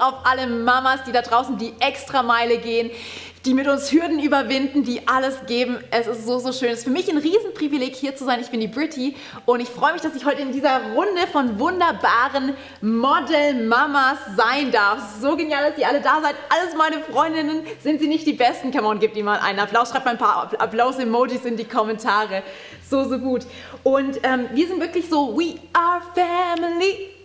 auf alle Mamas, die da draußen die extra Meile gehen, die mit uns Hürden überwinden, die alles geben. Es ist so, so schön. Es ist für mich ein Riesenprivileg, hier zu sein. Ich bin die Britty und ich freue mich, dass ich heute in dieser Runde von wunderbaren Model-Mamas sein darf. So genial, dass ihr alle da seid. Alles meine Freundinnen. Sind sie nicht die Besten? Come on, gebt ihnen mal einen Applaus. Schreibt mal ein paar Applaus-Emojis in die Kommentare. So, so gut. Und ähm, wir sind wirklich so, we are family.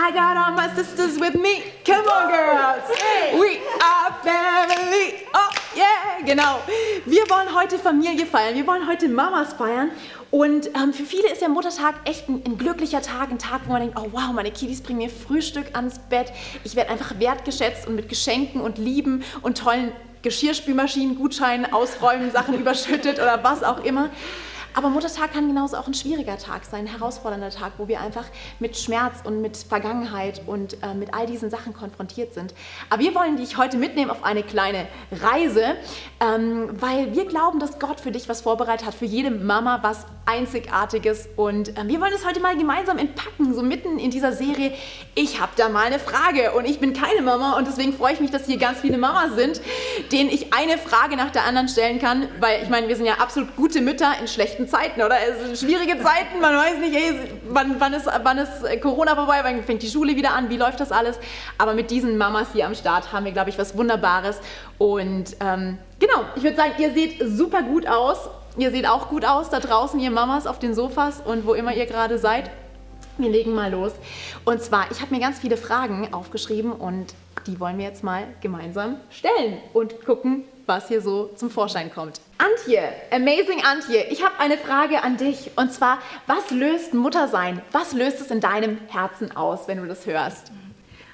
I got all my sisters with me. Come on, girls. We are family. Oh, yeah, genau. Wir wollen heute Familie feiern. Wir wollen heute Mamas feiern. Und ähm, für viele ist der Muttertag echt ein, ein, glücklicher Tag, ein Tag, wo man denkt, oh wow, meine Kiddies bringen mir Frühstück ans Bett. Ich werde einfach wertgeschätzt und mit Geschenken und Lieben und tollen Geschirrspülmaschinen, Gutscheinen, Ausräumen, Sachen überschüttet oder was auch immer. Aber Muttertag kann genauso auch ein schwieriger Tag sein, ein herausfordernder Tag, wo wir einfach mit Schmerz und mit Vergangenheit und äh, mit all diesen Sachen konfrontiert sind. Aber wir wollen dich heute mitnehmen auf eine kleine Reise, ähm, weil wir glauben, dass Gott für dich was vorbereitet hat, für jede Mama was Einzigartiges. Und äh, wir wollen es heute mal gemeinsam entpacken, so mitten in dieser Serie. Ich habe da mal eine Frage und ich bin keine Mama und deswegen freue ich mich, dass hier ganz viele Mamas sind, denen ich eine Frage nach der anderen stellen kann, weil ich meine, wir sind ja absolut gute Mütter in schlechten Zeiten, oder? Es sind schwierige Zeiten, man weiß nicht, hey, wann, wann, ist, wann ist Corona vorbei, wann fängt die Schule wieder an, wie läuft das alles? Aber mit diesen Mamas hier am Start haben wir, glaube ich, was Wunderbares. Und ähm, genau, ich würde sagen, ihr seht super gut aus. Ihr seht auch gut aus da draußen, ihr Mamas auf den Sofas und wo immer ihr gerade seid. Wir legen mal los. Und zwar, ich habe mir ganz viele Fragen aufgeschrieben und die wollen wir jetzt mal gemeinsam stellen und gucken, was hier so zum Vorschein kommt. Antje, amazing Antje, ich habe eine Frage an dich und zwar, was löst Muttersein? Was löst es in deinem Herzen aus, wenn du das hörst?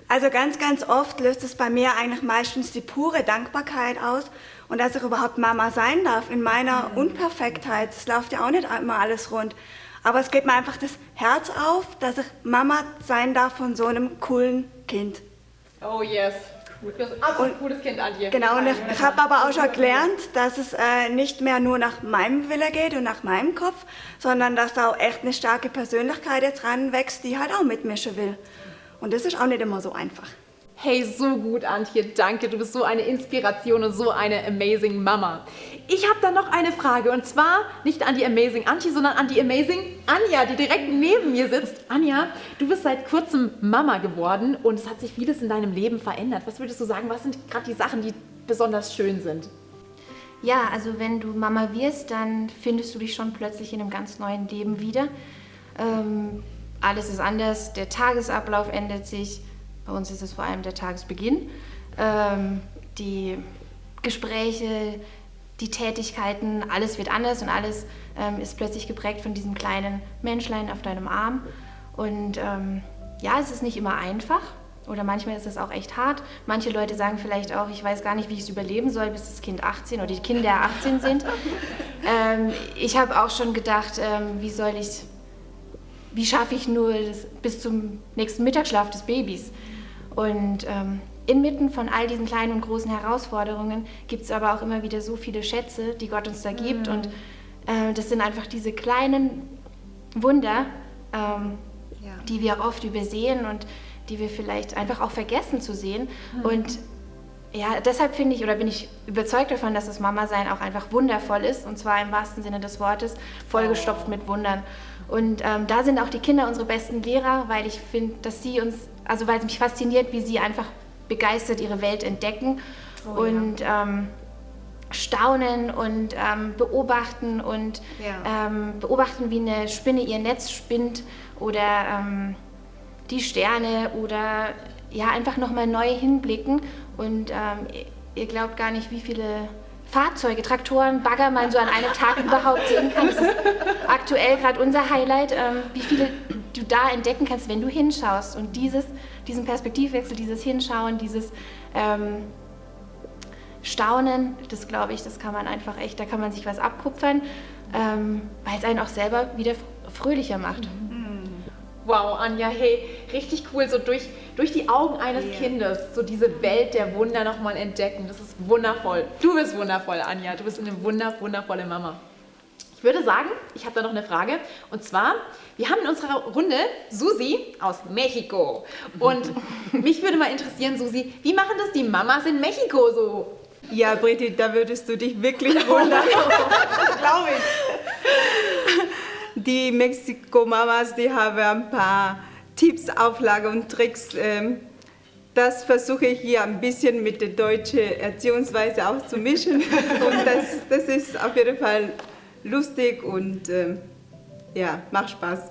Also ganz, ganz oft löst es bei mir eigentlich meistens die pure Dankbarkeit aus und dass ich überhaupt Mama sein darf in meiner Unperfektheit. Es läuft ja auch nicht immer alles rund. Aber es geht mir einfach das Herz auf, dass ich Mama sein darf von so einem coolen Kind. Oh yes. Das ist ein absolut cooles Kind an dir. Genau, und ich, ich habe aber auch schon gelernt, dass es äh, nicht mehr nur nach meinem Wille geht und nach meinem Kopf, sondern dass da auch echt eine starke Persönlichkeit jetzt ranwächst, die halt auch mitmischen will. Und das ist auch nicht immer so einfach. Hey, so gut, Antje, danke. Du bist so eine Inspiration und so eine amazing Mama. Ich habe da noch eine Frage und zwar nicht an die amazing Antje, sondern an die amazing Anja, die direkt neben mir sitzt. Anja, du bist seit kurzem Mama geworden und es hat sich vieles in deinem Leben verändert. Was würdest du sagen, was sind gerade die Sachen, die besonders schön sind? Ja, also wenn du Mama wirst, dann findest du dich schon plötzlich in einem ganz neuen Leben wieder. Ähm, alles ist anders, der Tagesablauf ändert sich bei uns ist es vor allem der Tagesbeginn. Ähm, die Gespräche, die Tätigkeiten, alles wird anders und alles ähm, ist plötzlich geprägt von diesem kleinen Menschlein auf deinem Arm. Und ähm, ja, es ist nicht immer einfach oder manchmal ist es auch echt hart. Manche Leute sagen vielleicht auch, ich weiß gar nicht, wie ich es überleben soll, bis das Kind 18 oder die Kinder 18 sind. ähm, ich habe auch schon gedacht, ähm, wie soll ich, wie schaffe ich nur das, bis zum nächsten Mittagsschlaf des Babys? Und ähm, inmitten von all diesen kleinen und großen Herausforderungen gibt es aber auch immer wieder so viele Schätze, die Gott uns da gibt. Mhm. Und äh, das sind einfach diese kleinen Wunder, ähm, ja. die wir oft übersehen und die wir vielleicht einfach auch vergessen zu sehen. Mhm. Und ja, deshalb finde ich oder bin ich überzeugt davon, dass das Mama-Sein auch einfach wundervoll ist und zwar im wahrsten Sinne des Wortes, vollgestopft mit Wundern. Und ähm, da sind auch die Kinder unsere besten Lehrer, weil ich finde, dass sie uns also weil es mich fasziniert, wie sie einfach begeistert ihre Welt entdecken oh, und ja. ähm, staunen und ähm, beobachten und ja. ähm, beobachten, wie eine Spinne ihr Netz spinnt oder ähm, die Sterne oder ja einfach nochmal neu hinblicken und ähm, ihr glaubt gar nicht, wie viele Fahrzeuge, Traktoren, Bagger man so an einem Tag überhaupt sehen kann. Das ist aktuell gerade unser Highlight, ähm, wie viele du da entdecken kannst, wenn du hinschaust. Und dieses, diesen Perspektivwechsel, dieses Hinschauen, dieses ähm, Staunen, das glaube ich, das kann man einfach echt, da kann man sich was abkupfern, ähm, weil es einen auch selber wieder fröhlicher macht. Wow, Anja, hey, richtig cool, so durch, durch die Augen eines yeah. Kindes, so diese Welt der Wunder nochmal entdecken. Das ist wundervoll. Du bist wundervoll, Anja. Du bist eine wunder, wundervolle Mama würde sagen, ich habe da noch eine Frage. Und zwar, wir haben in unserer Runde Susi aus Mexiko. Und mich würde mal interessieren, Susi, wie machen das die Mamas in Mexiko so? Ja, Britti, da würdest du dich wirklich wundern. Glaube ich. Die Mexiko-Mamas, die haben ein paar Tipps, Auflagen und Tricks. Ähm, das versuche ich hier ein bisschen mit der deutschen Erziehungsweise auch zu mischen. Und das, das ist auf jeden Fall lustig und ähm, ja, macht Spaß.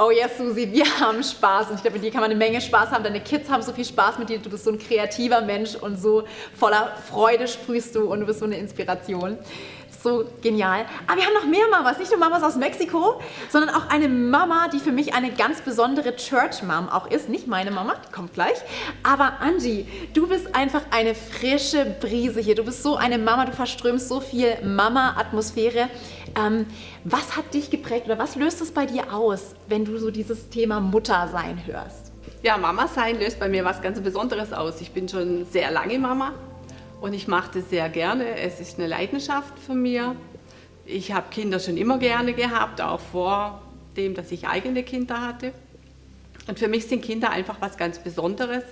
Oh ja, yes, Susi, wir haben Spaß und ich glaube, mit dir kann man eine Menge Spaß haben. Deine Kids haben so viel Spaß mit dir. Du bist so ein kreativer Mensch und so voller Freude sprühst du und du bist so eine Inspiration so genial. Aber wir haben noch mehr Mamas, nicht nur Mamas aus Mexiko, sondern auch eine Mama, die für mich eine ganz besondere Church Mom auch ist. Nicht meine Mama, die kommt gleich. Aber Angie, du bist einfach eine frische Brise hier. Du bist so eine Mama, du verströmst so viel Mama-Atmosphäre. Ähm, was hat dich geprägt oder was löst es bei dir aus, wenn du so dieses Thema Muttersein hörst? Ja, Mama sein löst bei mir was ganz Besonderes aus. Ich bin schon sehr lange Mama, und ich mache das sehr gerne. Es ist eine Leidenschaft von mir. Ich habe Kinder schon immer gerne gehabt, auch vor dem, dass ich eigene Kinder hatte. Und für mich sind Kinder einfach was ganz Besonderes,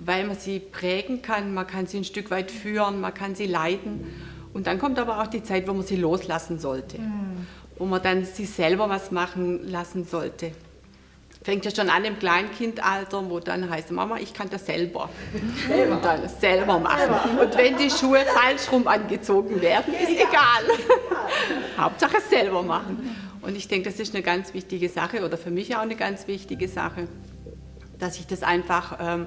weil man sie prägen kann, man kann sie ein Stück weit führen, man kann sie leiten. Und dann kommt aber auch die Zeit, wo man sie loslassen sollte, mhm. wo man dann sie selber was machen lassen sollte fängt ja schon an im Kleinkindalter, wo dann heißt, Mama, ich kann das selber. Selber. Und dann selber machen. Und wenn die Schuhe falsch rum angezogen werden, ist egal. Hauptsache selber machen. Und ich denke, das ist eine ganz wichtige Sache oder für mich auch eine ganz wichtige Sache, dass ich das einfach ähm,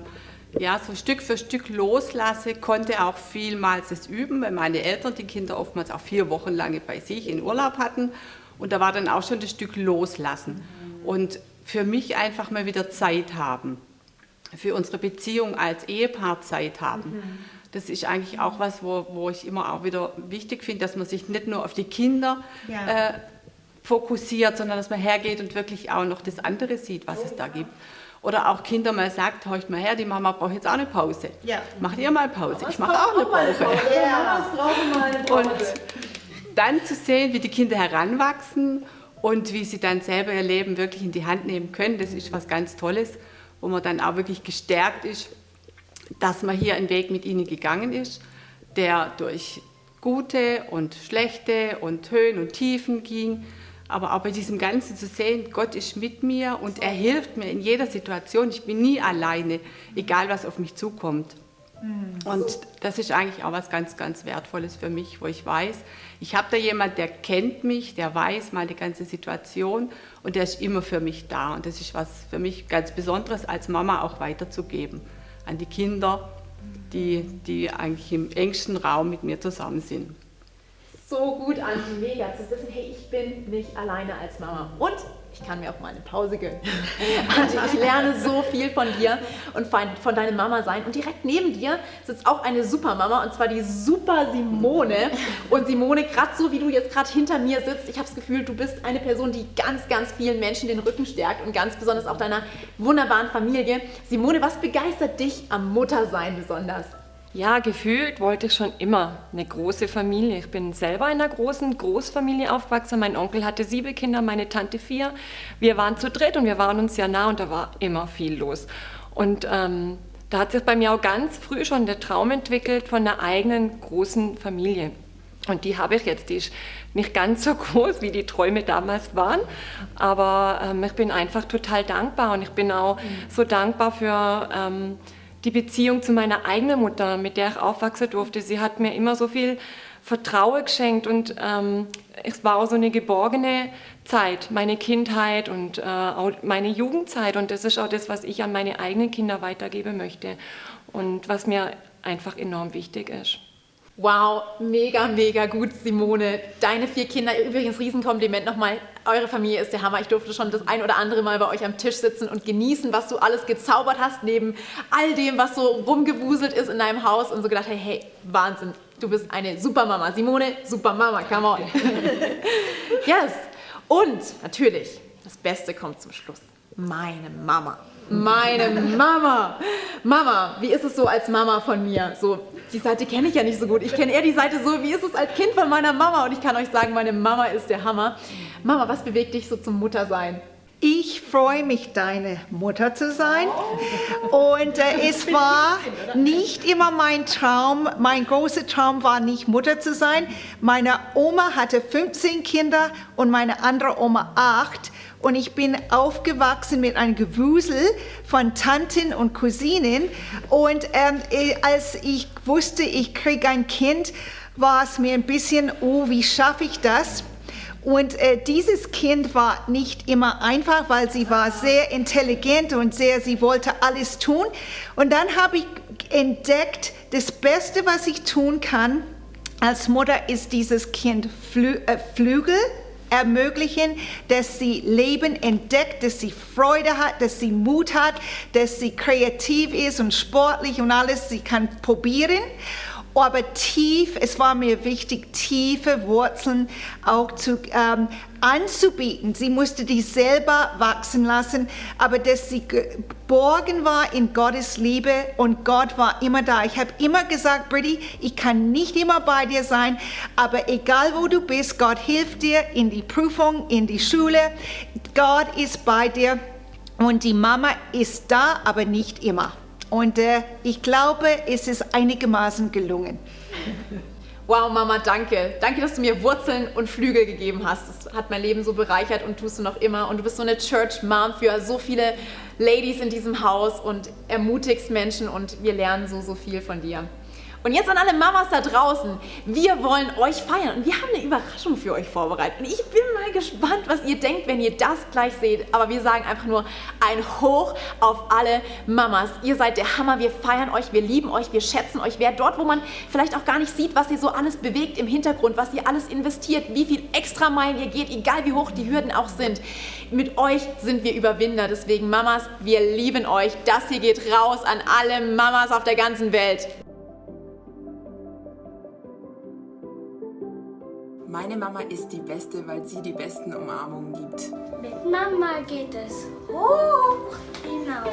ja, so Stück für Stück loslasse, konnte auch vielmals es üben, weil meine Eltern die Kinder oftmals auch vier Wochen lange bei sich in Urlaub hatten. Und da war dann auch schon das Stück loslassen. Und für mich einfach mal wieder Zeit haben, für unsere Beziehung als Ehepaar Zeit haben. Mhm. Das ist eigentlich auch was, wo, wo ich immer auch wieder wichtig finde, dass man sich nicht nur auf die Kinder ja. äh, fokussiert, sondern dass man hergeht und wirklich auch noch das andere sieht, was es da gibt. Oder auch Kinder mal sagt, horcht mal her, die Mama braucht jetzt auch eine Pause. Ja. Macht ihr mal Pause? Ich mache auch eine Pause. Ja, eine Pause. Und dann zu sehen, wie die Kinder heranwachsen und wie sie dann selber ihr Leben wirklich in die Hand nehmen können, das ist was ganz Tolles, wo man dann auch wirklich gestärkt ist, dass man hier einen Weg mit ihnen gegangen ist, der durch gute und schlechte und Höhen und Tiefen ging. Aber auch bei diesem Ganzen zu sehen, Gott ist mit mir und er hilft mir in jeder Situation. Ich bin nie alleine, egal was auf mich zukommt. Mhm. Und das ist eigentlich auch was ganz, ganz Wertvolles für mich, wo ich weiß, ich habe da jemand, der kennt mich, der weiß mal die ganze Situation und der ist immer für mich da. Und das ist was für mich ganz Besonderes als Mama auch weiterzugeben an die Kinder, die, die eigentlich im engsten Raum mit mir zusammen sind. So gut, Angie, mega zu wissen, hey, ich bin nicht alleine als Mama. Und ich kann mir auch mal eine Pause gönnen. Angie, ich lerne so viel von dir und von deiner Mama sein. Und direkt neben dir sitzt auch eine Supermama und zwar die Super Simone. Und Simone, gerade so wie du jetzt gerade hinter mir sitzt, ich habe das Gefühl, du bist eine Person, die ganz, ganz vielen Menschen den Rücken stärkt und ganz besonders auch deiner wunderbaren Familie. Simone, was begeistert dich am Muttersein besonders? Ja, gefühlt wollte ich schon immer eine große Familie. Ich bin selber in einer großen Großfamilie aufgewachsen. Mein Onkel hatte sieben Kinder, meine Tante vier. Wir waren zu dritt und wir waren uns sehr nah und da war immer viel los. Und ähm, da hat sich bei mir auch ganz früh schon der Traum entwickelt von einer eigenen großen Familie. Und die habe ich jetzt. Die ist nicht ganz so groß, wie die Träume damals waren. Aber ähm, ich bin einfach total dankbar und ich bin auch mhm. so dankbar für... Ähm, die Beziehung zu meiner eigenen Mutter, mit der ich aufwachsen durfte. Sie hat mir immer so viel Vertrauen geschenkt und ähm, es war auch so eine geborgene Zeit, meine Kindheit und äh, auch meine Jugendzeit. Und das ist auch das, was ich an meine eigenen Kinder weitergeben möchte und was mir einfach enorm wichtig ist. Wow, mega, mega gut, Simone. Deine vier Kinder, übrigens Riesenkompliment nochmal. Eure Familie ist der Hammer. Ich durfte schon das ein oder andere Mal bei euch am Tisch sitzen und genießen, was du alles gezaubert hast, neben all dem, was so rumgewuselt ist in deinem Haus und so gedacht, hey, hey, Wahnsinn, du bist eine Supermama. Simone, Supermama, come on. yes. Und natürlich, das Beste kommt zum Schluss. Meine Mama. Meine Mama. Mama, wie ist es so als Mama von mir? So Die Seite kenne ich ja nicht so gut. Ich kenne eher die Seite so, wie ist es als Kind von meiner Mama. Und ich kann euch sagen, meine Mama ist der Hammer. Mama, was bewegt dich so zum Muttersein? Ich freue mich, deine Mutter zu sein. Und äh, es war nicht immer mein Traum. Mein großer Traum war nicht Mutter zu sein. Meine Oma hatte 15 Kinder und meine andere Oma 8. Und ich bin aufgewachsen mit einem Gewusel von Tanten und Cousinen. Und ähm, äh, als ich wusste, ich kriege ein Kind, war es mir ein bisschen, oh, wie schaffe ich das? Und äh, dieses Kind war nicht immer einfach, weil sie war sehr intelligent und sehr, sie wollte alles tun. Und dann habe ich entdeckt, das Beste, was ich tun kann als Mutter, ist dieses Kind Flü äh, Flügel ermöglichen, dass sie Leben entdeckt, dass sie Freude hat, dass sie Mut hat, dass sie kreativ ist und sportlich und alles, sie kann probieren aber tief, es war mir wichtig, tiefe Wurzeln auch zu, ähm, anzubieten. Sie musste die selber wachsen lassen, aber dass sie geborgen war in Gottes Liebe und Gott war immer da. Ich habe immer gesagt, Brittany, ich kann nicht immer bei dir sein, aber egal wo du bist, Gott hilft dir in die Prüfung, in die Schule. Gott ist bei dir und die Mama ist da, aber nicht immer. Und äh, ich glaube, es ist einigermaßen gelungen. Wow, Mama, danke. Danke, dass du mir Wurzeln und Flügel gegeben hast. Das hat mein Leben so bereichert und tust du noch immer. Und du bist so eine Church Mom für so viele Ladies in diesem Haus und ermutigst Menschen und wir lernen so, so viel von dir. Und jetzt an alle Mamas da draußen, wir wollen euch feiern und wir haben eine Überraschung für euch vorbereitet. Und ich bin mal gespannt, was ihr denkt, wenn ihr das gleich seht. Aber wir sagen einfach nur ein Hoch auf alle Mamas. Ihr seid der Hammer, wir feiern euch, wir lieben euch, wir schätzen euch. Wer dort, wo man vielleicht auch gar nicht sieht, was ihr so alles bewegt im Hintergrund, was ihr alles investiert, wie viel extra Meilen ihr geht, egal wie hoch die Hürden auch sind. Mit euch sind wir Überwinder. Deswegen Mamas, wir lieben euch. Das hier geht raus an alle Mamas auf der ganzen Welt. Meine Mama ist die Beste, weil sie die besten Umarmungen gibt. Mit Mama geht es hoch hinaus.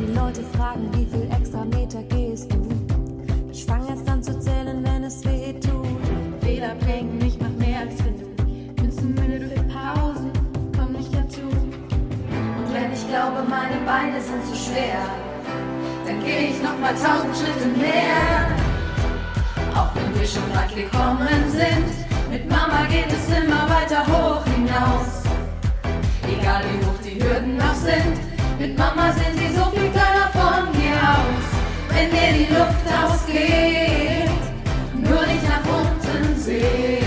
Die Leute fragen, wie Beine sind zu schwer, dann gehe ich noch mal tausend Schritte mehr. Auch wenn wir schon weit gekommen sind, mit Mama geht es immer weiter hoch hinaus. Egal wie hoch die Hürden noch sind, mit Mama sind sie so viel kleiner von hier aus. Wenn mir die Luft ausgeht, nur nicht nach unten sehen.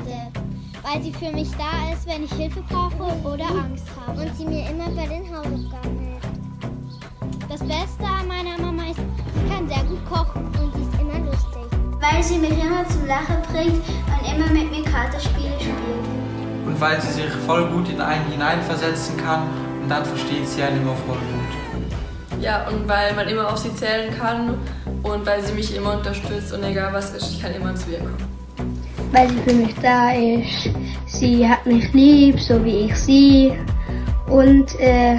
Die Beste, weil sie für mich da ist, wenn ich Hilfe brauche oder Angst habe. Und sie mir immer bei den Hausaufgaben hilft. Das Beste an meiner Mama ist, sie kann sehr gut kochen und sie ist immer lustig. Weil sie mich immer zum Lachen bringt und immer mit mir Kartenspiele spielt. Und weil sie sich voll gut in einen hineinversetzen kann und dann versteht sie einen immer voll gut. Ja, und weil man immer auf sie zählen kann und weil sie mich immer unterstützt und egal was ist, ich kann immer zu ihr kommen. Weil sie für mich da ist. Sie hat mich lieb, so wie ich sie. Und äh,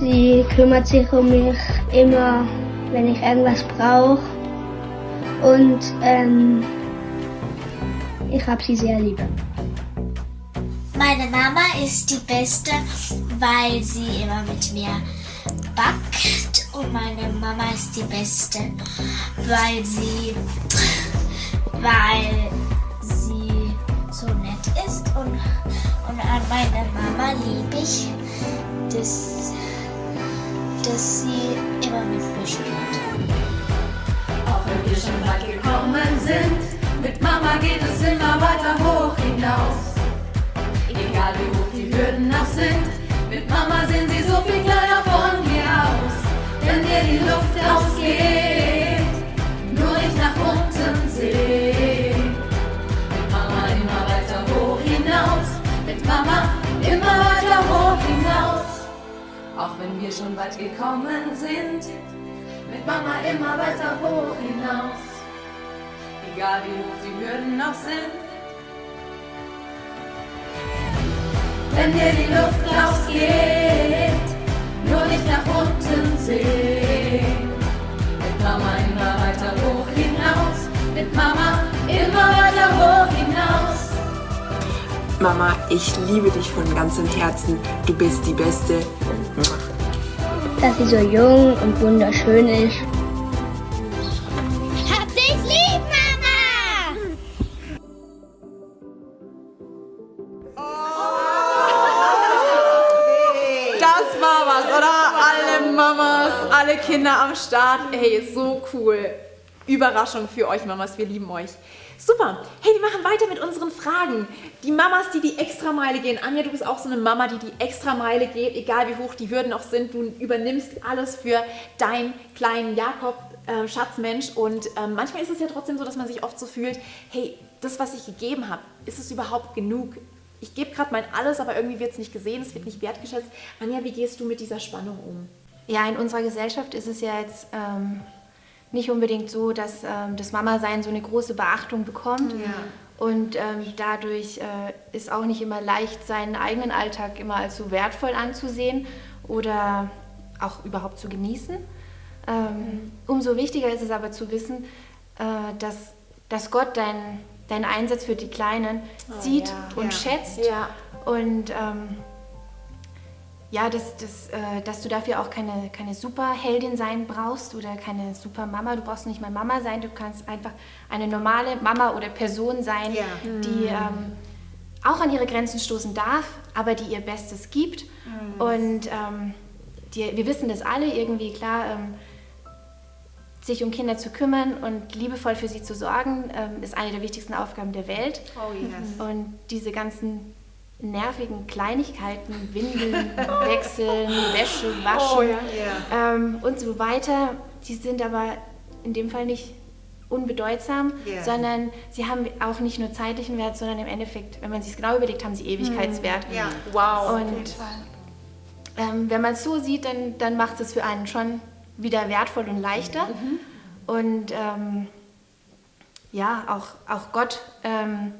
sie kümmert sich um mich immer, wenn ich irgendwas brauche. Und ähm, ich habe sie sehr lieb. Meine Mama ist die Beste, weil sie immer mit mir backt. Und meine Mama ist die Beste, weil sie, weil sie so nett ist. Und, und an meine Mama liebe ich, dass, dass sie immer mit mir spielt. Auch wenn wir schon weit gekommen sind, mit Mama geht es immer weiter hoch hinaus. Egal wie hoch die Hürden noch sind, mit Mama sind sie so viel kleiner von hier aus. Wenn dir die Luft ausgeht, Mama immer weiter hoch hinaus, immer weiter wir schon weit gekommen sind. Mit Mama immer weiter hoch hinaus. Egal wie hoch die Hürden noch sind. Wenn dir die Luft ausgeht, nur nicht nach unten sehen. Mit Mama immer weiter hoch hinaus. Mit Mama immer weiter hoch hinaus. Mama, ich liebe dich von ganzem Herzen. Du bist die Beste. Dass sie so jung und wunderschön ist. Hab dich lieb, Mama! Das war was, oder? Alle Mamas, alle Kinder am Start. Hey, so cool. Überraschung für euch Mamas, wir lieben euch. Super. Hey, wir machen weiter mit unseren Fragen. Die Mamas, die die Extrameile gehen. Anja, du bist auch so eine Mama, die die Extrameile geht, egal wie hoch die Hürden auch sind. Du übernimmst alles für deinen kleinen Jakob, äh, Schatzmensch. Und ähm, manchmal ist es ja trotzdem so, dass man sich oft so fühlt, hey, das, was ich gegeben habe, ist es überhaupt genug? Ich gebe gerade mein Alles, aber irgendwie wird es nicht gesehen, es wird nicht wertgeschätzt. Anja, wie gehst du mit dieser Spannung um? Ja, in unserer Gesellschaft ist es ja jetzt ähm, nicht unbedingt so, dass ähm, das Mama-Sein so eine große Beachtung bekommt. Und ähm, dadurch äh, ist auch nicht immer leicht, seinen eigenen Alltag immer als so wertvoll anzusehen oder auch überhaupt zu genießen. Ähm, umso wichtiger ist es aber zu wissen, äh, dass, dass Gott deinen deinen Einsatz für die Kleinen Oh, sieht ja. und Ja. schätzt. Ja. Und ähm, ja, dass, dass, äh, dass du dafür auch keine, keine Superheldin sein brauchst oder keine Supermama. Du brauchst nicht mal Mama sein, du kannst einfach eine normale Mama oder Person sein, Ja. die ähm, auch an ihre Grenzen stoßen darf, aber die ihr Bestes gibt. Und ähm, die, wir wissen das alle irgendwie, klar, ähm, sich um Kinder zu kümmern und liebevoll für sie zu sorgen, ähm, ist eine der wichtigsten Aufgaben der Welt. Oh, yes. Und diese ganzen nervigen Kleinigkeiten, Windeln, Wechseln, Wäsche, Waschen Oh, ja. ähm, und so weiter, die sind aber in dem Fall nicht unbedeutsam, Ja. sondern sie haben auch nicht nur zeitlichen Wert, sondern im Endeffekt, wenn man sich genau überlegt, haben sie Ewigkeitswert. Ja. Wow. Und ähm, wenn man es so sieht, dann, dann macht es für einen schon wieder wertvoll und leichter. Und ähm, ja, auch, auch Gott ähm,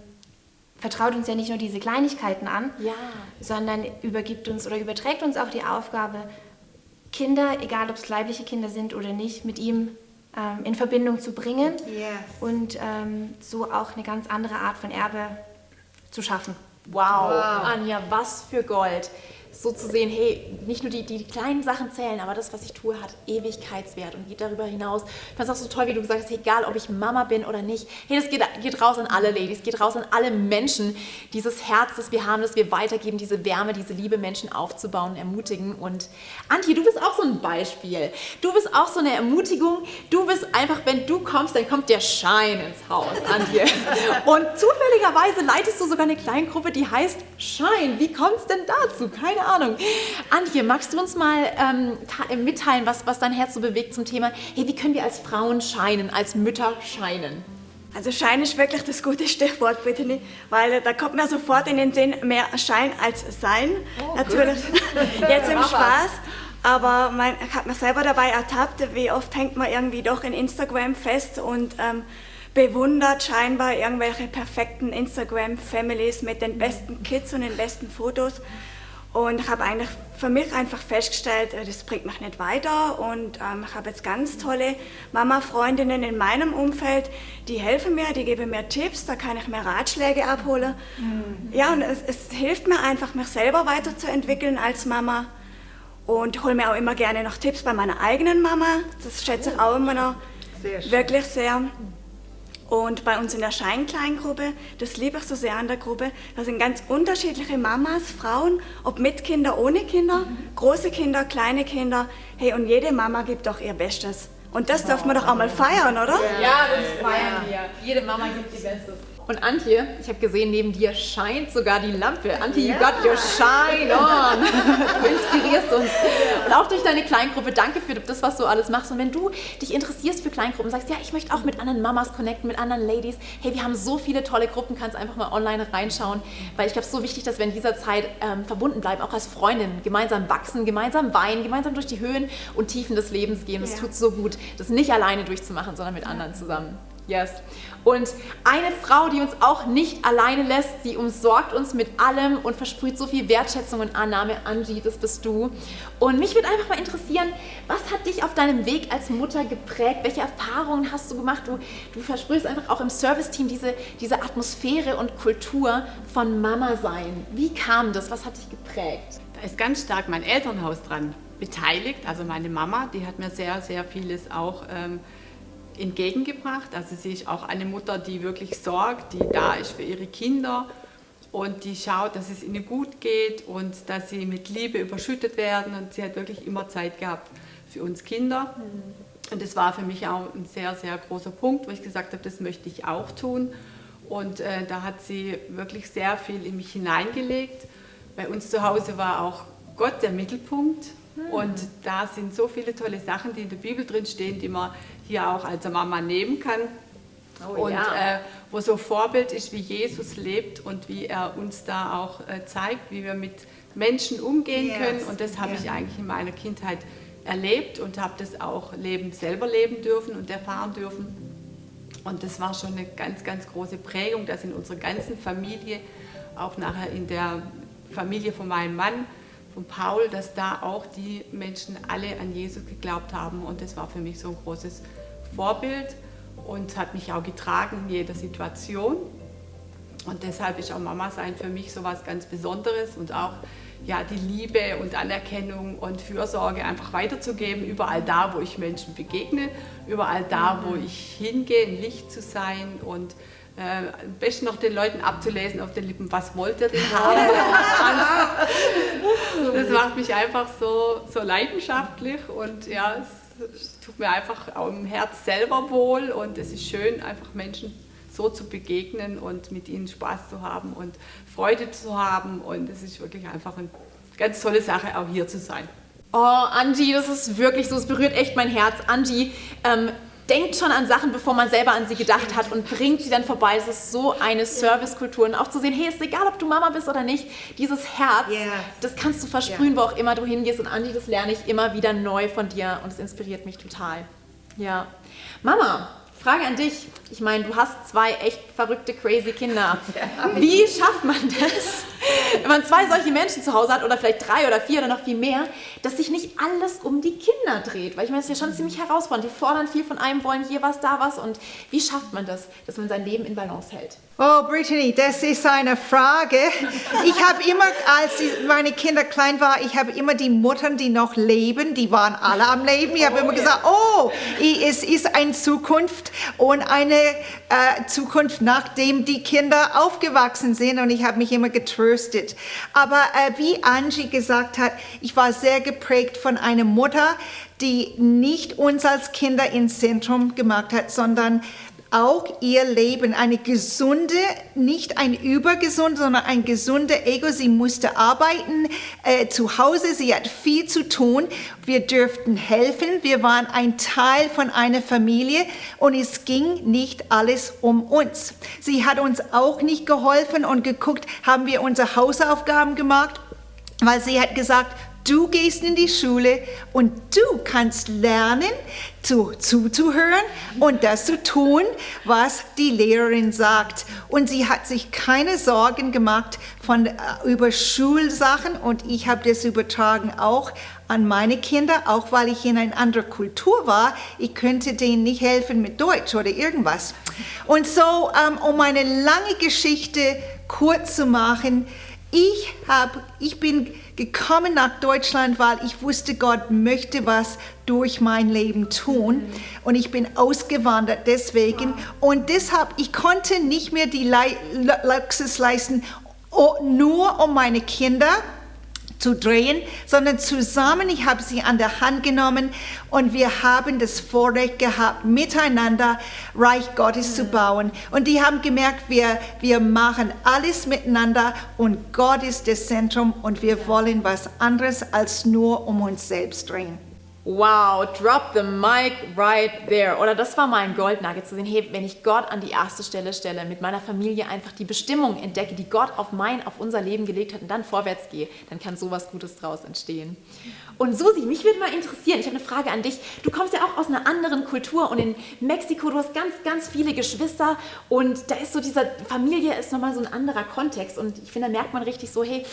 vertraut uns ja nicht nur diese Kleinigkeiten an, Ja. sondern übergibt uns oder überträgt uns auch die Aufgabe, Kinder, egal ob es leibliche Kinder sind oder nicht, mit ihm ähm, in Verbindung zu bringen Yes. und ähm, so auch eine ganz andere Art von Erbe zu schaffen. Wow. Wow. Anja, was für Gold. So zu sehen, hey, nicht nur die, die kleinen Sachen zählen, aber das, was ich tue, hat Ewigkeitswert und geht darüber hinaus. Ich fand es auch so toll, wie du gesagt hast, egal ob ich Mama bin oder nicht. Hey, das geht, geht raus an alle Ladies, geht raus an alle Menschen. Dieses Herz, das wir haben, das wir weitergeben, diese Wärme, diese Liebe, Menschen aufzubauen, ermutigen. Und Antje, du bist auch so ein Beispiel. Du bist auch so eine Ermutigung. Du bist einfach, wenn du kommst, dann kommt der Schein ins Haus, Antje. Und zufälligerweise leitest du sogar eine Kleingruppe, die heißt Schein. Wie kommt es denn dazu? Keine Ahnung. Antje, magst du uns mal ähm, ta- mitteilen, was, was dein Herz so bewegt zum Thema, hey, wie können wir als Frauen scheinen, als Mütter scheinen? Also Schein ist wirklich das gute Stichwort, Brittany, weil äh, da kommt mir sofort in den Sinn mehr Schein als Sein. Natürlich jetzt im. Spaß, aber ich habe mir selber dabei ertappt, wie oft hängt man irgendwie doch in Instagram fest und ähm, bewundert scheinbar irgendwelche perfekten Instagram-Families mit den besten Kids und den besten Fotos. Und ich habe eigentlich für mich einfach festgestellt, äh, das bringt mich nicht weiter. Und ähm, ich habe jetzt ganz tolle Mama-Freundinnen in meinem Umfeld, die helfen mir, die geben mir Tipps, da kann ich mir Ratschläge abholen. Ja, und es, es hilft mir einfach, mich selber weiterzuentwickeln als Mama. Und hole mir auch immer gerne noch Tipps bei meiner eigenen Mama. Das schätze ich auch immer noch Sehr wirklich sehr. Und bei uns in der Scheinkleingruppe, das liebe ich so sehr an der Gruppe, da sind ganz unterschiedliche Mamas, Frauen, ob mit Kinder, ohne Kinder, große Kinder, kleine Kinder. Hey, und jede Mama gibt doch ihr Bestes. Und das darf man doch auch mal feiern, oder? Ja, das feiern wir. Jede Mama gibt ihr Bestes. Und Antje, ich habe gesehen, neben dir scheint sogar die Lampe. Antje, you got your shine on. Du inspirierst uns. Und auch durch deine Kleingruppe, danke für das, was du alles machst. Und wenn du dich interessierst für Kleingruppen, sagst, ja, ich möchte auch mit anderen Mamas connecten, mit anderen Ladies. Hey, wir haben so viele tolle Gruppen, kannst einfach mal online reinschauen. Weil ich glaube, es ist so wichtig, dass wir in dieser Zeit ähm, verbunden bleiben, auch als Freundinnen, gemeinsam wachsen, gemeinsam weinen, gemeinsam durch die Höhen und Tiefen des Lebens gehen. Es Ja. tut so gut, das nicht alleine durchzumachen, sondern mit anderen zusammen. Yes. Und eine Frau, die uns auch nicht alleine lässt, sie umsorgt uns mit allem und versprüht so viel Wertschätzung und Annahme. Angie, das bist du. Und mich würde einfach mal interessieren, was hat dich auf deinem Weg als Mutter geprägt? Welche Erfahrungen hast du gemacht? Du, du versprühst einfach auch im Serviceteam diese, diese Atmosphäre und Kultur von Mama sein. Wie kam das? Was hat dich geprägt? Da ist ganz stark mein Elternhaus dran beteiligt. Also meine Mama, die hat mir sehr, sehr vieles auch ähm, entgegengebracht. Also sie ist auch eine Mutter, die wirklich sorgt, die da ist für ihre Kinder und die schaut, dass es ihnen gut geht und dass sie mit Liebe überschüttet werden. Und sie hat wirklich immer Zeit gehabt für uns Kinder. Und das war für mich auch ein sehr, sehr großer Punkt, wo ich gesagt habe, das möchte ich auch tun. Und äh, da hat sie wirklich sehr viel in mich hineingelegt. Bei uns zu Hause war auch Gott der Mittelpunkt. Und da sind so viele tolle Sachen, die in der Bibel drin stehen, die man hier auch als Mama nehmen kann. Oh und ja. äh, wo so Vorbild ist, wie Jesus lebt und wie er uns da auch äh, zeigt, wie wir mit Menschen umgehen Yes. können. Und das habe Ja. ich eigentlich in meiner Kindheit erlebt und habe das auch leben, selber leben dürfen und erfahren dürfen. Und das war schon eine ganz, ganz große Prägung, dass in unserer ganzen Familie, auch nachher in der Familie von meinem Mann, von Paul, dass da auch die Menschen alle an Jesus geglaubt haben. Und das war für mich so ein großes Vorbild und hat mich auch getragen in jeder Situation. Und deshalb ist auch Mama sein für mich so was ganz Besonderes und auch ja, die Liebe und Anerkennung und Fürsorge einfach weiterzugeben, überall da, wo ich Menschen begegne, überall da, wo ich hingehe, ein Licht zu sein und äh, am besten noch den Leuten abzulesen auf den Lippen, was wollt ihr denn haben? das macht mich einfach so, so leidenschaftlich und ja, es, tut mir einfach auch im Herz selber wohl und es ist schön, einfach Menschen so zu begegnen und mit ihnen Spaß zu haben und Freude zu haben und es ist wirklich einfach eine ganz tolle Sache, auch hier zu sein. Oh, Angie, das ist wirklich so, es berührt echt mein Herz. Angie ähm, denkt schon an Sachen, bevor man selber an sie gedacht hat und bringt sie dann vorbei. Es ist so eine Servicekultur und auch zu sehen, hey, ist egal, ob du Mama bist oder nicht, dieses Herz, das kannst du versprühen, wo auch immer du hingehst. Und Angie, das lerne ich immer wieder neu von dir und es inspiriert mich total. Ja. Mama, Frage an dich. Ich meine, du hast zwei echt verrückte, crazy Kinder. Wie schafft man das, wenn man zwei solche Menschen zu Hause hat oder vielleicht drei oder vier oder noch viel mehr, dass sich nicht alles um die Kinder dreht? Weil ich meine, das ist ja schon ziemlich herausfordernd. Die fordern viel von einem, wollen hier was, da was. Und wie schafft man das, dass man sein Leben in Balance hält? Oh, Brittany, das ist eine Frage. Ich habe immer, als meine Kinder klein waren, ich habe immer die Muttern, die noch leben, die waren alle am Leben. Ich habe immer gesagt, oh, es ist eine Zukunft und eine äh, Zukunft, nachdem die Kinder aufgewachsen sind. Und ich habe mich immer getröstet. Aber äh, wie Angie gesagt hat, ich war sehr geprägt von einer Mutter, die nicht uns als Kinder ins Zentrum gemacht hat, sondern auch ihr Leben, eine gesunde, nicht ein übergesund, sondern ein gesunder Ego. Sie musste arbeiten äh, zu Hause, sie hat viel zu tun. Wir dürften helfen, wir waren ein Teil von einer Familie und es ging nicht alles um uns. Sie hat uns auch nicht geholfen und geguckt, haben wir unsere Hausaufgaben gemacht, weil sie hat gesagt, Du gehst in die Schule und du kannst lernen, zu, zuzuhören und das zu tun, was die Lehrerin sagt. Und sie hat sich keine Sorgen gemacht von, äh, über Schulsachen und ich habe das übertragen auch an meine Kinder, auch weil ich in einer anderen Kultur war. Ich könnte denen nicht helfen mit Deutsch oder irgendwas. Und so, ähm, um eine lange Geschichte kurz zu machen, ich, hab, ich bin gekommen nach Deutschland, weil ich wusste, Gott möchte was durch mein Leben tun. Und ich bin ausgewandert deswegen. Und deshalb, ich konnte nicht mehr die Lei- Luxus leisten, nur um meine Kinder zu drehen, sondern zusammen, ich habe sie an der Hand genommen und wir haben das Vorrecht gehabt, miteinander Reich Gottes zu bauen. Und die haben gemerkt, wir, wir machen alles miteinander und Gott ist das Zentrum und wir wollen was anderes als nur um uns selbst drehen. Wow, drop the mic right there. Oder das war mein Goldnugget zu sehen, hey, wenn ich Gott an die erste Stelle stelle, mit meiner Familie einfach die Bestimmung entdecke, die Gott auf mein, auf unser Leben gelegt hat und dann vorwärts gehe, dann kann sowas Gutes draus entstehen. Und Susi, mich würde mal interessieren, ich habe eine Frage an dich. Du kommst ja auch aus einer anderen Kultur und in Mexiko, du hast ganz, ganz viele Geschwister und da ist so dieser Familie ist nochmal so ein anderer Kontext und ich finde, da merkt man richtig so, hey,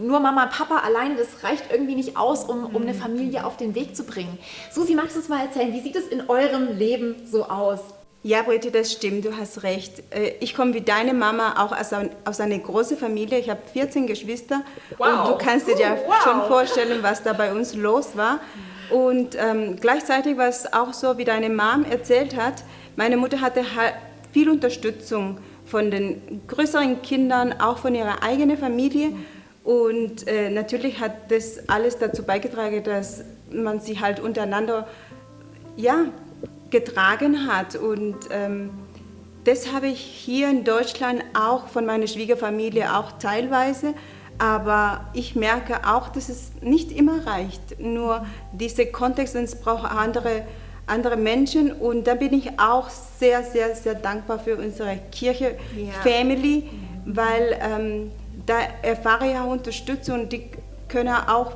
nur Mama, Papa alleine, das reicht irgendwie nicht aus, um, um eine Familie auf den Weg zu bringen. Susi, magst du uns mal erzählen, wie sieht es in eurem Leben so aus? Ja, Britte, das stimmt, du hast recht. Äh, ich komme wie deine Mama auch aus einer großen Familie. Ich habe 14 Geschwister wow. und du kannst dir ja wow. schon vorstellen, was da bei uns los war. Und ähm, gleichzeitig war es auch so, wie deine Mom erzählt hat, meine Mutter hatte viel Unterstützung von den größeren Kindern, auch von ihrer eigenen Familie. Und äh, natürlich hat das alles dazu beigetragen, dass man sich halt untereinander ja, getragen hat. Und ähm, das habe ich hier in Deutschland auch von meiner Schwiegerfamilie auch teilweise. Aber ich merke auch, dass es nicht immer reicht. Nur diese Kontext, es braucht andere, andere Menschen. Und da bin ich auch sehr, sehr, sehr dankbar für unsere Kirche, ja. Family, weil ähm, da erfahre ich auch Unterstützung und die können auch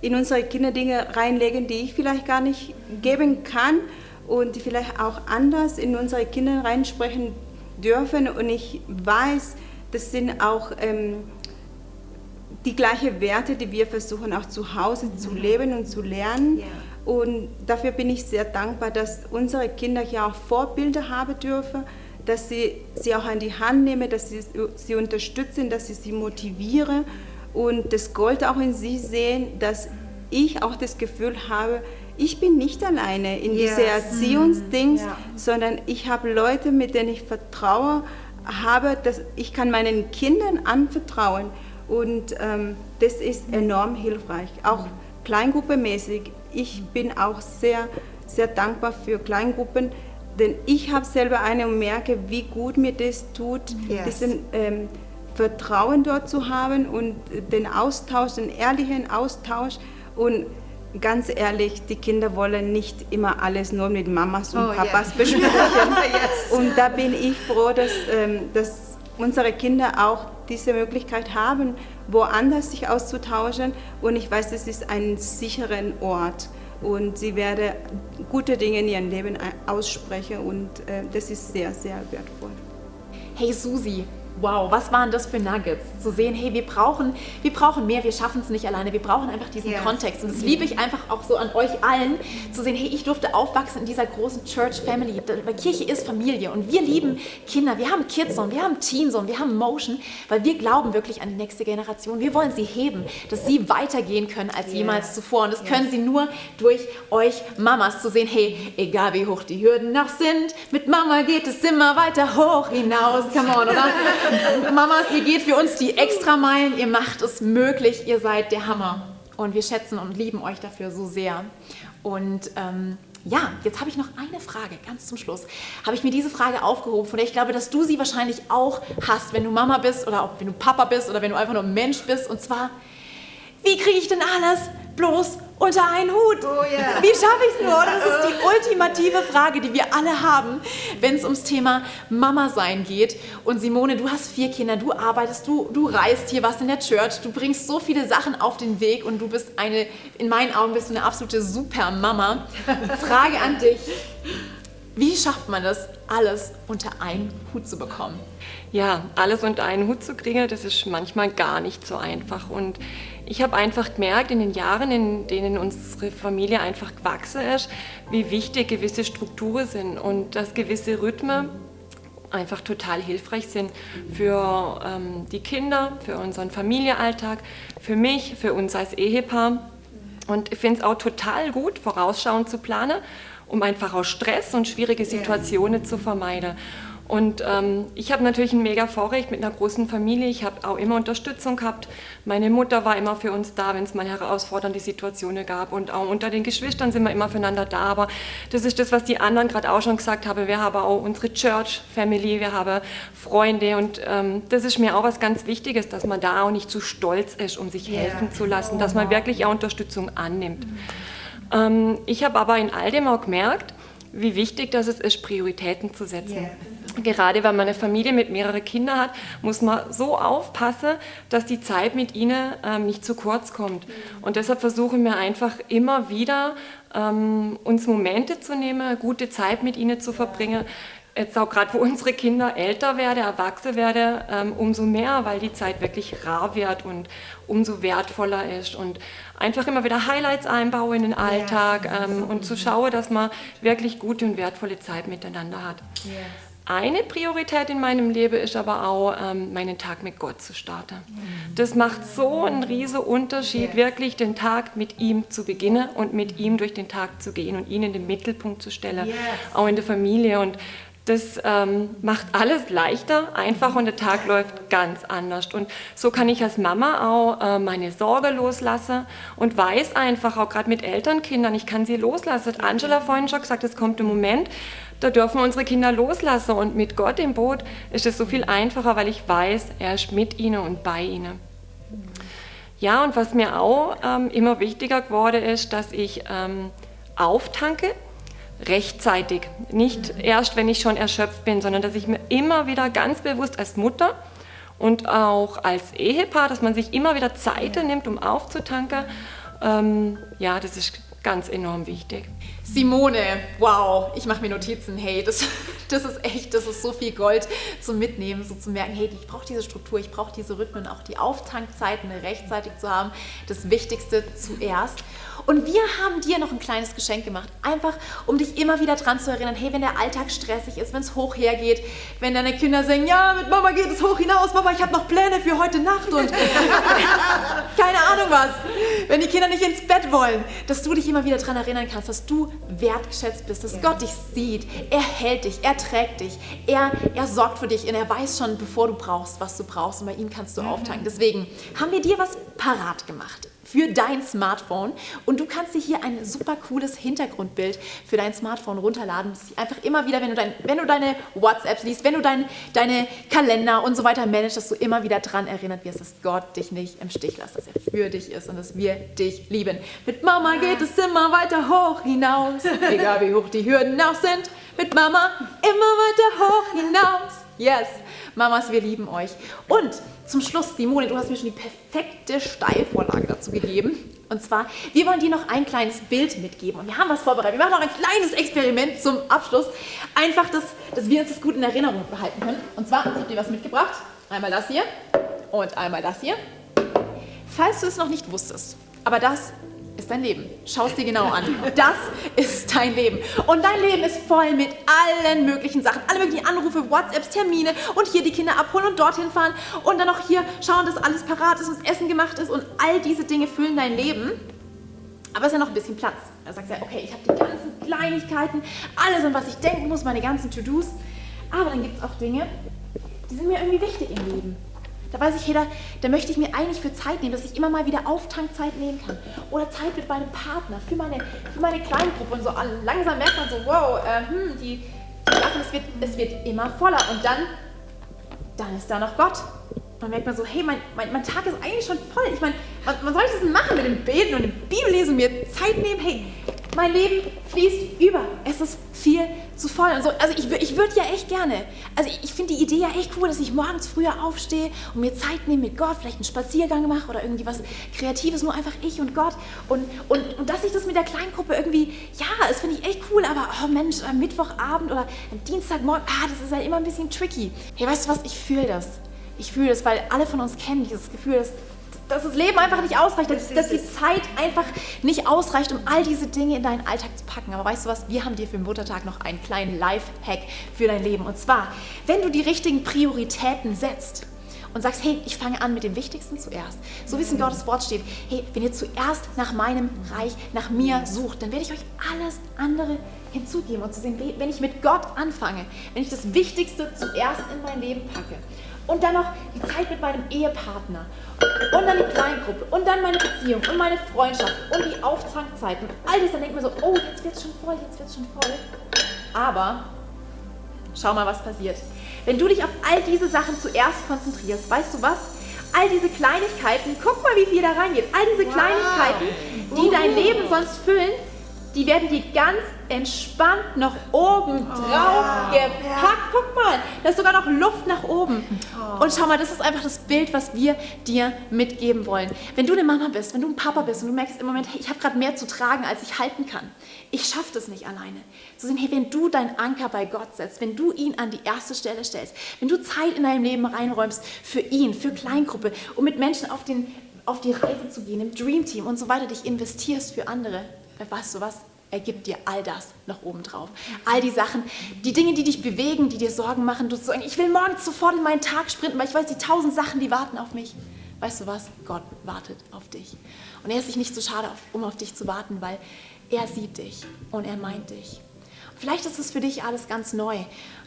in unsere Kinder Dinge reinlegen, die ich vielleicht gar nicht geben kann und die vielleicht auch anders in unsere Kinder reinsprechen dürfen. Und ich weiß, das sind auch ähm, die gleichen Werte, die wir versuchen auch zu Hause mhm. zu leben und zu lernen. Ja. Und dafür bin ich sehr dankbar, dass unsere Kinder hier auch Vorbilder haben dürfen dass sie sie auch an die Hand nehme, dass sie sie unterstützen, dass sie sie motiviere und das Gold auch in sie sehen, dass ich auch das Gefühl habe, ich bin nicht alleine in yes. diese Erziehungsdings, ja. sondern ich habe Leute, mit denen ich vertraue, habe, dass ich kann meinen Kindern anvertrauen und ähm, das ist enorm hilfreich, auch kleingruppemäßig. Ich bin auch sehr, sehr dankbar für Kleingruppen, denn ich habe selber eine und merke, wie gut mir das tut, yes. diesen ähm, Vertrauen dort zu haben und den Austausch, den ehrlichen Austausch. Und ganz ehrlich, die Kinder wollen nicht immer alles nur mit Mamas und oh, Papas yeah. besprechen. yes. Und da bin ich froh, dass, ähm, dass unsere Kinder auch diese Möglichkeit haben, woanders sich auszutauschen. Und ich weiß, es ist ein sicherer Ort und sie werde gute Dinge in ihrem Leben aussprechen und äh, das ist sehr, sehr wertvoll. Hey Susi, wow, was waren das für Nuggets? Zu sehen, hey, wir brauchen, wir brauchen mehr, wir schaffen es nicht alleine, wir brauchen einfach diesen yes. Kontext. Und das liebe ich einfach auch so an euch allen, zu sehen, hey, ich durfte aufwachsen in dieser großen Church Family. Weil Kirche ist Familie und wir lieben Kinder, wir haben Kids und wir haben Teens und wir haben Motion, weil wir glauben wirklich an die nächste Generation. Wir wollen sie heben, dass sie weitergehen können als jemals zuvor. Und das können sie nur durch euch Mamas zu sehen, hey, egal wie hoch die Hürden noch sind, mit Mama geht es immer weiter hoch hinaus. Come on, oder? Mamas, ihr geht für uns die Extrameilen, ihr macht es möglich, ihr seid der Hammer. Und wir schätzen und lieben euch dafür so sehr. Und ähm, ja, jetzt habe ich noch eine Frage, ganz zum Schluss. Habe ich mir diese Frage aufgehoben, von der ich glaube, dass du sie wahrscheinlich auch hast, wenn du Mama bist oder auch wenn du Papa bist oder wenn du einfach nur Mensch bist. Und zwar, wie kriege ich denn alles bloß unter einen Hut? Oh yeah. Wie schaffe ich es nur? Das ist die ultimative Frage, die wir alle haben, wenn es ums Thema Mama sein geht. Und Simone, du hast vier Kinder, du arbeitest, du, du reist hier was in der Church, du bringst so viele Sachen auf den Weg und du bist eine, in meinen Augen bist du eine absolute super Mama. Frage an dich. Wie schafft man das, alles unter einen Hut zu bekommen? Ja, alles unter einen Hut zu kriegen, das ist manchmal gar nicht so einfach. Und ich habe einfach gemerkt in den Jahren, in denen unsere Familie einfach gewachsen ist, wie wichtig gewisse Strukturen sind und dass gewisse Rhythmen einfach total hilfreich sind für ähm, die Kinder, für unseren Familienalltag, für mich, für uns als Ehepaar. Und ich finde es auch total gut, vorausschauend zu planen, um einfach auch Stress und schwierige Situationen zu vermeiden. Und ähm, ich habe natürlich ein mega Vorrecht mit einer großen Familie. Ich habe auch immer Unterstützung gehabt. Meine Mutter war immer für uns da, wenn es mal herausfordernde Situationen gab. Und auch unter den Geschwistern sind wir immer füreinander da. Aber das ist das, was die anderen gerade auch schon gesagt haben. Wir haben auch unsere Church Family, wir haben Freunde. Und ähm, das ist mir auch was ganz Wichtiges, dass man da auch nicht zu stolz ist, um sich Ja. helfen zu lassen, dass man wirklich auch Unterstützung annimmt. Ähm, ich habe aber in all dem auch gemerkt, wie wichtig das es ist, Prioritäten zu setzen. Gerade wenn man eine Familie mit mehreren Kindern hat, muss man so aufpassen, dass die Zeit mit ihnen ähm, nicht zu kurz kommt. Und deshalb versuchen wir einfach immer wieder, ähm, uns Momente zu nehmen, gute Zeit mit ihnen zu verbringen. Jetzt auch gerade, wo unsere Kinder älter werden, erwachsen werden, ähm, umso mehr, weil die Zeit wirklich rar wird und umso wertvoller ist. Und einfach immer wieder Highlights einbauen in den Alltag ähm, und zu schauen, dass man wirklich gute und wertvolle Zeit miteinander hat. Eine Priorität in meinem Leben ist aber auch, ähm, meinen Tag mit Gott zu starten. Das macht so einen riesen Unterschied, wirklich den Tag mit ihm zu beginnen und mit ihm durch den Tag zu gehen und ihn in den Mittelpunkt zu stellen, Yes. auch in der Familie. Und das ähm, macht alles leichter, einfach und der Tag läuft ganz anders. Und so kann ich als Mama auch äh, meine Sorge loslassen und weiß einfach, auch gerade mit Elternkindern, ich kann sie loslassen. Hat Angela vorhin schon gesagt, es kommt ein Moment, da dürfen wir unsere Kinder loslassen. Und mit Gott im Boot ist es so viel einfacher, weil ich weiß, er ist mit ihnen und bei ihnen. Ja, und was mir auch ähm, immer wichtiger geworden ist, dass ich ähm, auftanke, rechtzeitig. Nicht erst, wenn ich schon erschöpft bin, sondern dass ich mir immer wieder ganz bewusst als Mutter und auch als Ehepaar, dass man sich immer wieder Zeit nimmt, um aufzutanken. Ähm, ja, das ist ganz enorm wichtig. Simone, wow, ich mache mir Notizen. Hey, das, das ist echt, das ist so viel Gold zum Mitnehmen, so zu merken, hey, ich brauche diese Struktur, ich brauche diese Rhythmen, auch die Auftankzeiten rechtzeitig zu haben. Das Wichtigste zuerst. Und wir haben dir noch ein kleines Geschenk gemacht, einfach um dich immer wieder dran zu erinnern, hey, wenn der Alltag stressig ist, wenn es hoch hergeht, wenn deine Kinder sagen, ja, mit Mama geht es hoch hinaus, Mama, ich habe noch Pläne für heute Nacht und keine Ahnung was, wenn die Kinder nicht ins Bett wollen, dass du dich immer wieder daran erinnern kannst, dass du wertgeschätzt bist, dass Gott dich sieht, er hält dich, er trägt dich, er, er sorgt für dich und er weiß schon, bevor du brauchst, was du brauchst und bei ihm kannst du auftanken. Deswegen haben wir dir was parat gemacht für dein Smartphone und du kannst dir hier ein super cooles Hintergrundbild für dein Smartphone runterladen. Das ist einfach immer wieder, wenn du, dein, wenn du deine WhatsApps liest, wenn du dein, deine Kalender und so weiter managst, dass du immer wieder dran erinnert wirst, dass Gott dich nicht im Stich lässt, dass er für dich ist und dass wir dich lieben. Mit Mama geht es immer weiter hoch hinaus, egal wie hoch die Hürden auch sind. Mit Mama immer weiter hoch hinaus. Yes, Mamas, wir lieben euch. Und zum Schluss, Simone, du hast mir schon die perfekte Steilvorlage dazu gegeben. Und zwar, wir wollen dir noch ein kleines Bild mitgeben. Und wir haben was vorbereitet. Wir machen noch ein kleines Experiment zum Abschluss. Einfach, dass, dass wir uns das gut in Erinnerung behalten können. Und zwar, ich habe dir was mitgebracht. Einmal das hier und einmal das hier. Falls du es noch nicht wusstest, aber das dein Leben. Schau es dir genau an. Das ist dein Leben. Und dein Leben ist voll mit allen möglichen Sachen. Alle möglichen Anrufe, WhatsApps, Termine und hier die Kinder abholen und dorthin fahren und dann noch hier schauen, dass alles parat ist und das Essen gemacht ist und all diese Dinge füllen dein Leben. Aber es ist ja noch ein bisschen Platz. Da sagst du ja, okay, ich habe die ganzen Kleinigkeiten, alles, an was ich denken muss, meine ganzen To-Dos. Aber dann gibt es auch Dinge, die sind mir irgendwie wichtig im Leben. Da weiß ich, hey, da, möchte ich mir eigentlich für Zeit nehmen, dass ich immer mal wieder Auftankzeit nehmen kann. Oder Zeit mit meinem Partner, für meine, für meine Kleingruppe. Und so an- langsam merkt man so, wow, äh, hm, die, die Sachen, es wird, es wird immer voller. Und dann, dann ist da noch Gott. Dann merkt man so, hey, mein, mein, mein Tag ist eigentlich schon voll. Ich meine, was, was soll ich das machen mit dem Beten und dem Bibellesen, mir Zeit nehmen? Hey, mein Leben fließt über. Es ist viel zu voll. Und so, also ich, ich würde ja echt gerne, also ich, ich finde die Idee ja echt cool, dass ich morgens früher aufstehe und mir Zeit nehme mit Gott, vielleicht einen Spaziergang mache oder irgendwie was Kreatives, nur einfach ich und Gott. Und, und, und dass ich das mit der Kleingruppe irgendwie, ja, das finde ich echt cool, aber oh Mensch, am Mittwochabend oder am Dienstagmorgen, ah, das ist halt immer ein bisschen tricky. Hey, weißt du was, ich fühle das. Ich fühle das, weil alle von uns kennen dieses Gefühl, dass, dass das Leben einfach nicht ausreicht, dass, dass die Zeit einfach nicht ausreicht, um all diese Dinge in deinen Alltag zu packen. Aber weißt du was, wir haben dir für den Muttertag noch einen kleinen Life-Hack für dein Leben. Und zwar, wenn du die richtigen Prioritäten setzt, und sagst, hey, ich fange an mit dem Wichtigsten zuerst. So wie es in Gottes Wort steht, hey, wenn ihr zuerst nach meinem Reich, nach mir sucht, dann werde ich euch alles andere hinzugeben und zu sehen, wenn ich mit Gott anfange, wenn ich das Wichtigste zuerst in mein Leben packe und dann noch die Zeit mit meinem Ehepartner und dann die Kleingruppe und dann meine Beziehung und meine Freundschaft und die Auftankzeiten und all das, dann denkt man so, oh, jetzt wird's schon voll, jetzt wird's schon voll. Aber schau mal, was passiert. Wenn du dich auf all diese Sachen zuerst konzentrierst, weißt du was? All diese Kleinigkeiten, guck mal, wie viel da reingeht. All diese wow. Kleinigkeiten, die dein Leben sonst füllen, die werden dir ganz entspannt noch oben oh, drauf oh, gepackt. Ja. Guck mal, da ist sogar noch Luft nach oben. Oh. Und schau mal, das ist einfach das Bild, was wir dir mitgeben wollen. Wenn du eine Mama bist, wenn du ein Papa bist und du merkst im Moment, hey, ich habe gerade mehr zu tragen, als ich halten kann. Ich schaffe das nicht alleine. Zu sehen, hey, wenn du deinen Anker bei Gott setzt, wenn du ihn an die erste Stelle stellst, wenn du Zeit in deinem Leben reinräumst für ihn, für Kleingruppe, um mit Menschen auf, den, auf die Reise zu gehen, im Dream Team und so weiter, dich investierst für andere, weißt du was? Er gibt dir all das noch oben drauf. All die Sachen, die Dinge, die dich bewegen, die dir Sorgen machen. Du sagst, ich will morgen sofort in meinen Tag sprinten, weil ich weiß, die tausend Sachen, die warten auf mich. Weißt du was? Gott wartet auf dich. Und er ist sich nicht so schade, um auf dich zu warten, weil er sieht dich und er meint dich. Vielleicht ist es für dich alles ganz neu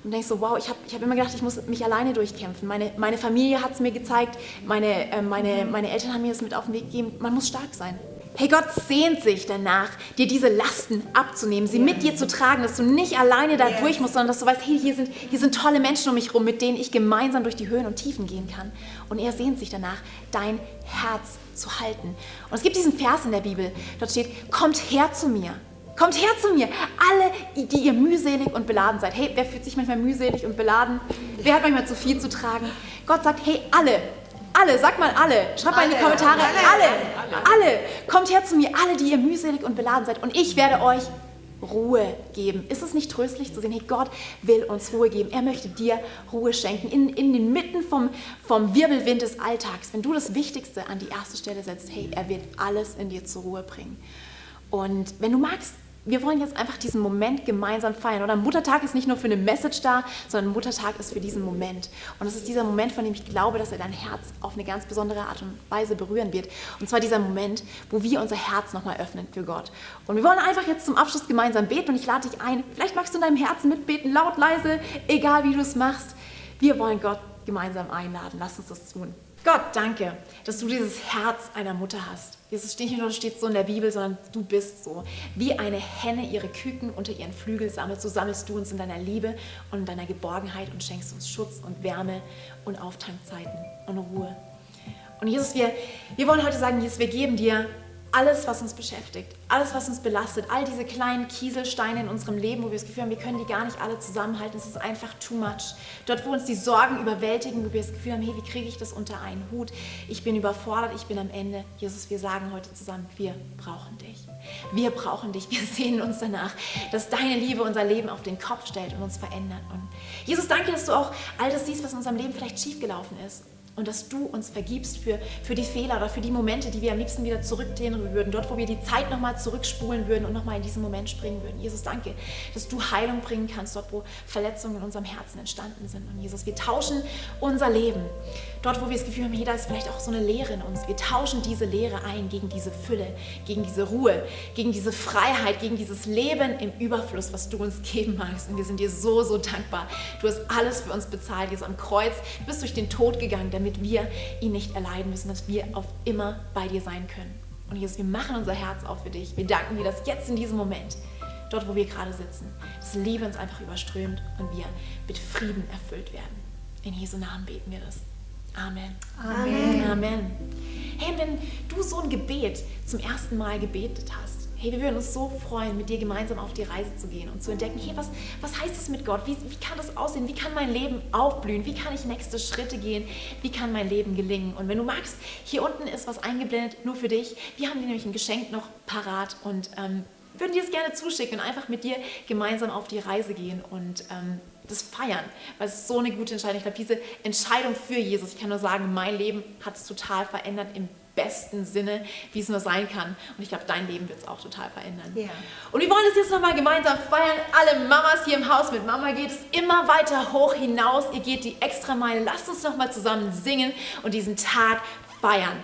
und denkst so, wow, ich habe ich hab immer gedacht, ich muss mich alleine durchkämpfen. Meine, meine Familie hat es mir gezeigt, meine, äh, meine, meine Eltern haben mir das mit auf den Weg gegeben. Man muss stark sein. Hey, Gott sehnt sich danach, dir diese Lasten abzunehmen, sie mit dir zu tragen, dass du nicht alleine da durch musst, sondern dass du weißt, hey, hier sind, hier sind tolle Menschen um mich herum, mit denen ich gemeinsam durch die Höhen und Tiefen gehen kann. Und er sehnt sich danach, dein Herz zu halten. Und es gibt diesen Vers in der Bibel, dort steht, kommt her zu mir. Kommt her zu mir, alle, die ihr mühselig und beladen seid. Hey, wer fühlt sich manchmal mühselig und beladen? Wer hat manchmal zu viel zu tragen? Gott sagt, hey, alle, alle, sag mal alle. Schreibt mal in die Kommentare. Alle, alle, alle. Kommt her zu mir, alle, die ihr mühselig und beladen seid. Und ich werde euch Ruhe geben. Ist es nicht tröstlich zu sehen, hey, Gott will uns Ruhe geben. Er möchte dir Ruhe schenken. In, in den Mitten vom, vom Wirbelwind des Alltags, wenn du das Wichtigste an die erste Stelle setzt, hey, er wird alles in dir zur Ruhe bringen. Und wenn du magst, wir wollen jetzt einfach diesen Moment gemeinsam feiern. Oder Muttertag ist nicht nur für eine Message da, sondern Muttertag ist für diesen Moment. Und es ist dieser Moment, von dem ich glaube, dass er dein Herz auf eine ganz besondere Art und Weise berühren wird. Und zwar dieser Moment, wo wir unser Herz nochmal öffnen für Gott. Und wir wollen einfach jetzt zum Abschluss gemeinsam beten und ich lade dich ein. Vielleicht magst du in deinem Herzen mitbeten, laut, leise, egal wie du es machst. Wir wollen Gott gemeinsam einladen. Lass uns das tun. Gott, danke, dass du dieses Herz einer Mutter hast. Jesus steht nicht nur steht so in der Bibel, sondern du bist so. Wie eine Henne ihre Küken unter ihren Flügel sammelt, so sammelst du uns in deiner Liebe und in deiner Geborgenheit und schenkst uns Schutz und Wärme und Auftankzeiten und Ruhe. Und Jesus, wir, wir wollen heute sagen, Jesus, wir geben dir alles, was uns beschäftigt, alles, was uns belastet, all diese kleinen Kieselsteine in unserem Leben, wo wir das Gefühl haben, wir können die gar nicht alle zusammenhalten, es ist einfach too much. Dort, wo uns die Sorgen überwältigen, wo wir das Gefühl haben, hey, wie kriege ich das unter einen Hut? Ich bin überfordert, ich bin am Ende. Jesus, wir sagen heute zusammen, wir brauchen dich. Wir brauchen dich. Wir sehnen uns danach, dass deine Liebe unser Leben auf den Kopf stellt und uns verändert. Und Jesus, danke, dass du auch all das siehst, was in unserem Leben vielleicht schiefgelaufen ist und dass du uns vergibst für, für die Fehler oder für die Momente, die wir am liebsten wieder zurückdrehen würden, dort, wo wir die Zeit nochmal zurückspulen würden und nochmal in diesen Moment springen würden. Jesus, danke, dass du Heilung bringen kannst, dort, wo Verletzungen in unserem Herzen entstanden sind. Und Jesus, wir tauschen unser Leben. Dort, wo wir das Gefühl haben, da ist vielleicht auch so eine Leere in uns. Wir tauschen diese Leere ein gegen diese Fülle, gegen diese Ruhe, gegen diese Freiheit, gegen dieses Leben im Überfluss, was du uns geben magst. Und wir sind dir so, so dankbar. Du hast alles für uns bezahlt, Jesus am Kreuz. Du bist durch den Tod gegangen, damit wir ihn nicht erleiden müssen, dass wir auf immer bei dir sein können. Und Jesus, wir machen unser Herz auf für dich. Wir danken dir, dass jetzt in diesem Moment, dort wo wir gerade sitzen, dass Liebe uns einfach überströmt und wir mit Frieden erfüllt werden. In Jesu Namen beten wir das. Amen. Amen. Amen. Hey, wenn du so ein Gebet zum ersten Mal gebetet hast, Hey, wir würden uns so freuen, mit dir gemeinsam auf die Reise zu gehen und zu entdecken, hey, was, was heißt es mit Gott? Wie, wie kann das aussehen? Wie kann mein Leben aufblühen? Wie kann ich nächste Schritte gehen? Wie kann mein Leben gelingen? Und wenn du magst, hier unten ist was eingeblendet, nur für dich. Wir haben dir nämlich ein Geschenk noch parat und ähm, würden dir es gerne zuschicken und einfach mit dir gemeinsam auf die Reise gehen und ähm, das feiern, weil es ist so eine gute Entscheidung. Ich glaube, diese Entscheidung für Jesus, ich kann nur sagen, mein Leben hat es total verändert im besten Sinne, wie es nur sein kann. Und ich glaube, dein Leben wird es auch total verändern. Ja. Und wir wollen es jetzt nochmal gemeinsam feiern. Alle Mamas hier im Haus mit Mama geht es immer weiter hoch hinaus. Ihr geht die extra Meile. Lasst uns nochmal zusammen singen und diesen Tag feiern.